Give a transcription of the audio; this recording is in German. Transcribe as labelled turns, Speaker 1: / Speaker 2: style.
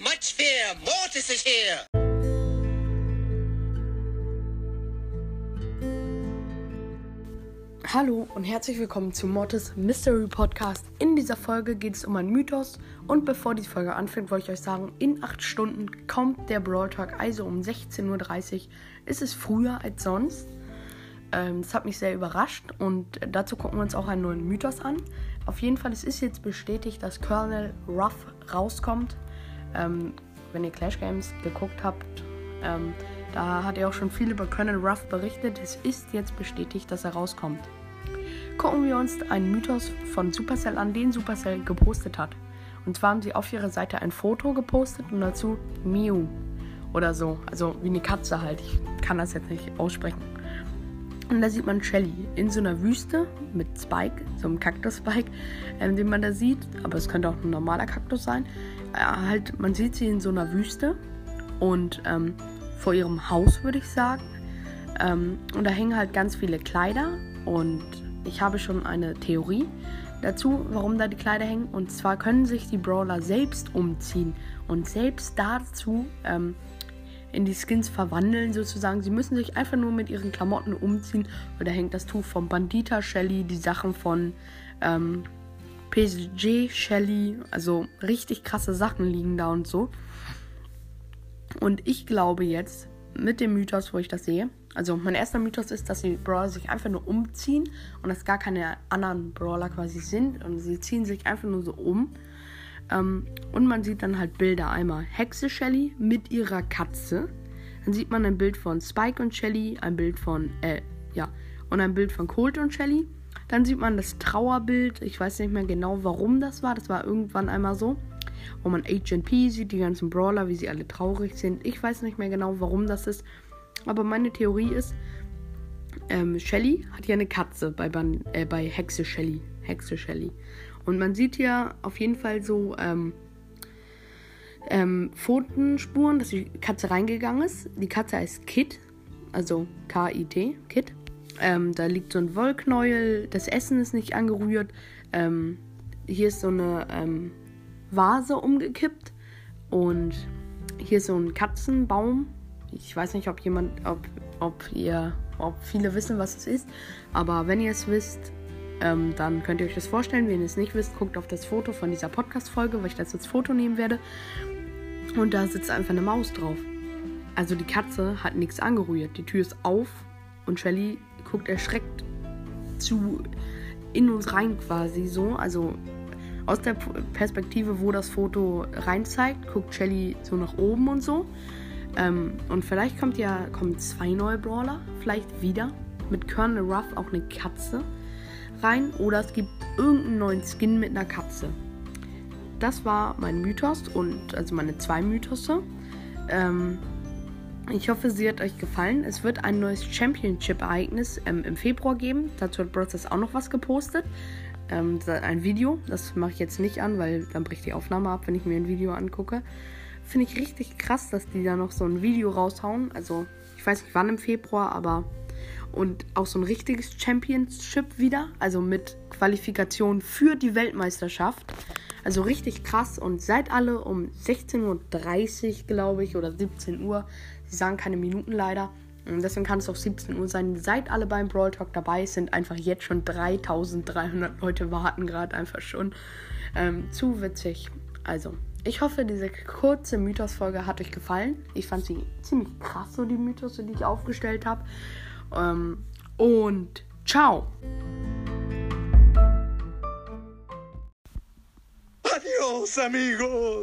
Speaker 1: much fear. Mortis is here.
Speaker 2: Hallo und herzlich willkommen zu Mortis Mystery Podcast. In dieser Folge geht es um einen Mythos und bevor die Folge anfängt, wollte ich euch sagen, in 8 Stunden kommt der Brawl Talk, also um 16.30 Uhr. Ist es früher als sonst. Ähm, das hat mich sehr überrascht und dazu gucken wir uns auch einen neuen Mythos an. Auf jeden Fall, es ist jetzt bestätigt, dass Colonel Ruff rauskommt. Ähm, wenn ihr Clash Games geguckt habt, ähm, da hat er auch schon viel über Colonel Ruff berichtet. Es ist jetzt bestätigt, dass er rauskommt. Gucken wir uns einen Mythos von Supercell an, den Supercell gepostet hat. Und zwar haben sie auf ihrer Seite ein Foto gepostet und dazu Mew oder so. Also wie eine Katze halt. Ich kann das jetzt nicht aussprechen. Und da sieht man Shelly in so einer Wüste mit Spike, so einem Kaktus-Spike, ähm, den man da sieht. Aber es könnte auch ein normaler Kaktus sein. Äh, halt, man sieht sie in so einer Wüste und ähm, vor ihrem Haus, würde ich sagen. Ähm, und da hängen halt ganz viele Kleider und ich habe schon eine Theorie dazu, warum da die Kleider hängen. Und zwar können sich die Brawler selbst umziehen und selbst dazu ähm, in die Skins verwandeln sozusagen. Sie müssen sich einfach nur mit ihren Klamotten umziehen. Und da hängt das Tuch vom Bandita Shelly, die Sachen von ähm, PSG Shelly. Also richtig krasse Sachen liegen da und so. Und ich glaube jetzt, mit dem Mythos, wo ich das sehe, also mein erster Mythos ist, dass die Brawler sich einfach nur umziehen und dass gar keine anderen Brawler quasi sind und sie ziehen sich einfach nur so um. Ähm, und man sieht dann halt Bilder. Einmal Hexe Shelly mit ihrer Katze. Dann sieht man ein Bild von Spike und Shelly, ein Bild von, äh, ja, und ein Bild von Colt und Shelly. Dann sieht man das Trauerbild. Ich weiß nicht mehr genau, warum das war. Das war irgendwann einmal so. Wo man Agent P sieht, die ganzen Brawler, wie sie alle traurig sind. Ich weiß nicht mehr genau, warum das ist. Aber meine Theorie ist, ähm, Shelly hat ja eine Katze bei, Ban äh, bei Hexe Shelly. Hexe Shelly. Und man sieht ja auf jeden Fall so ähm, ähm, Pfotenspuren, dass die Katze reingegangen ist. Die Katze heißt Kit, also K-I-T, Kit. Ähm, da liegt so ein Wollknäuel, das Essen ist nicht angerührt. Ähm, hier ist so eine ähm, Vase umgekippt und hier ist so ein Katzenbaum. Ich weiß nicht, ob jemand, ob, ob ihr, ob viele wissen, was es ist. Aber wenn ihr es wisst, ähm, dann könnt ihr euch das vorstellen. Wenn ihr es nicht wisst, guckt auf das Foto von dieser Podcast-Folge, weil ich das als Foto nehmen werde. Und da sitzt einfach eine Maus drauf. Also die Katze hat nichts angerührt. Die Tür ist auf und Shelly guckt erschreckt zu in uns rein quasi so. Also aus der Perspektive, wo das Foto rein zeigt, guckt Shelly so nach oben und so. Ähm, und vielleicht kommt ja kommen zwei neue Brawler, vielleicht wieder mit Colonel Ruff auch eine Katze rein oder es gibt irgendeinen neuen Skin mit einer Katze. Das war mein Mythos und also meine zwei Mythose. Ähm, ich hoffe, sie hat euch gefallen. Es wird ein neues Championship-Ereignis ähm, im Februar geben. Dazu hat Brothers auch noch was gepostet. Ähm, ein Video. Das mache ich jetzt nicht an, weil dann bricht die Aufnahme ab, wenn ich mir ein Video angucke. Finde ich richtig krass, dass die da noch so ein Video raushauen. Also, ich weiß nicht wann im Februar, aber und auch so ein richtiges Championship wieder, also mit Qualifikation für die Weltmeisterschaft. Also richtig krass und seid alle um 16.30 Uhr, glaube ich, oder 17 Uhr. Sie sagen keine Minuten leider. Und deswegen kann es auch 17 Uhr sein. Seid alle beim Brawl Talk dabei. Es sind einfach jetzt schon 3300 Leute warten gerade einfach schon. Ähm, zu witzig. Also, ich hoffe, diese kurze Mythos-Folge hat euch gefallen. Ich fand sie ziemlich krass, so die Mythos, die ich aufgestellt habe. Ähm, und ciao.
Speaker 1: Adios, amigos.